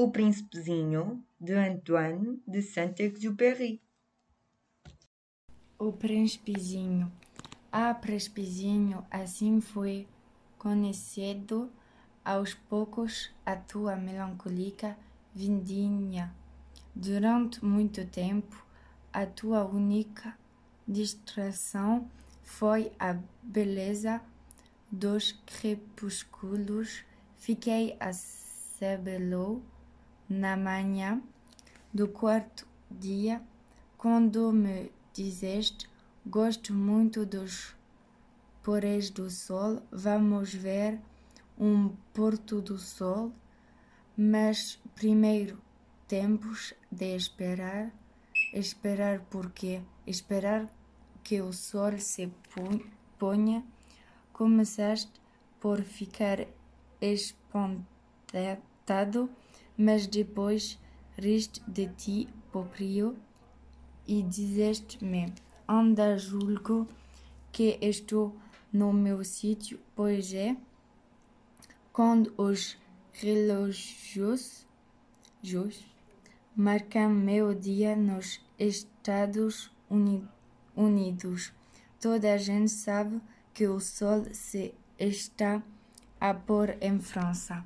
O Príncipezinho de Antoine de Saint-Exupéry. O Príncipezinho. Ah, Príncipezinho, assim foi conhecido aos poucos a tua melancólica vindinha. Durante muito tempo, a tua única distração foi a beleza dos crepúsculos. Fiquei a sabê-lo na manhã do quarto dia, quando me dizeste: Gosto muito dos pores do sol, vamos ver um porto do sol, mas primeiro tempos de esperar. Esperar porque esperar que o sol se ponha. Começaste por ficar mas depois riste de ti próprio e dizeste-me: Anda, julgo que estou no meu sítio, pois é. Quando os relógios marcam meu dia nos Estados Unidos, toda a gente sabe que o sol se está a pôr em França.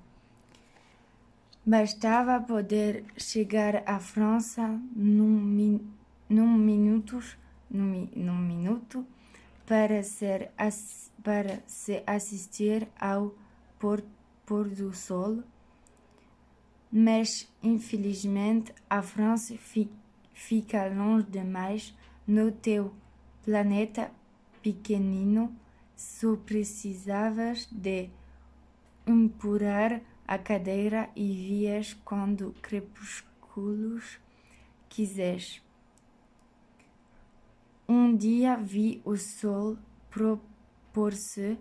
Bastava poder chegar à França num, num, minutos, num, num minuto para, ser, para se assistir ao pôr, pôr do sol, mas infelizmente a França fi, fica longe demais no teu planeta pequenino. Só precisavas de empurrar a cadeira e vias quando crepúsculos quiseres. Um dia vi o sol propor-se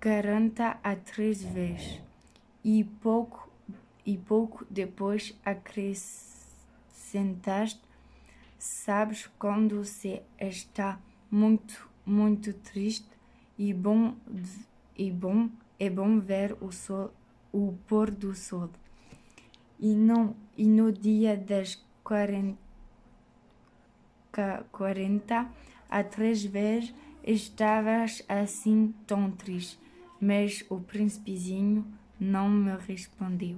quarenta a três vezes e pouco e pouco depois acrescentaste sabes quando se está muito muito triste e bom e bom é bom ver o sol o pôr do sol. E não e no dia das quarenta, quarenta a três vezes estavas assim tão triste mas o príncipezinho não me respondeu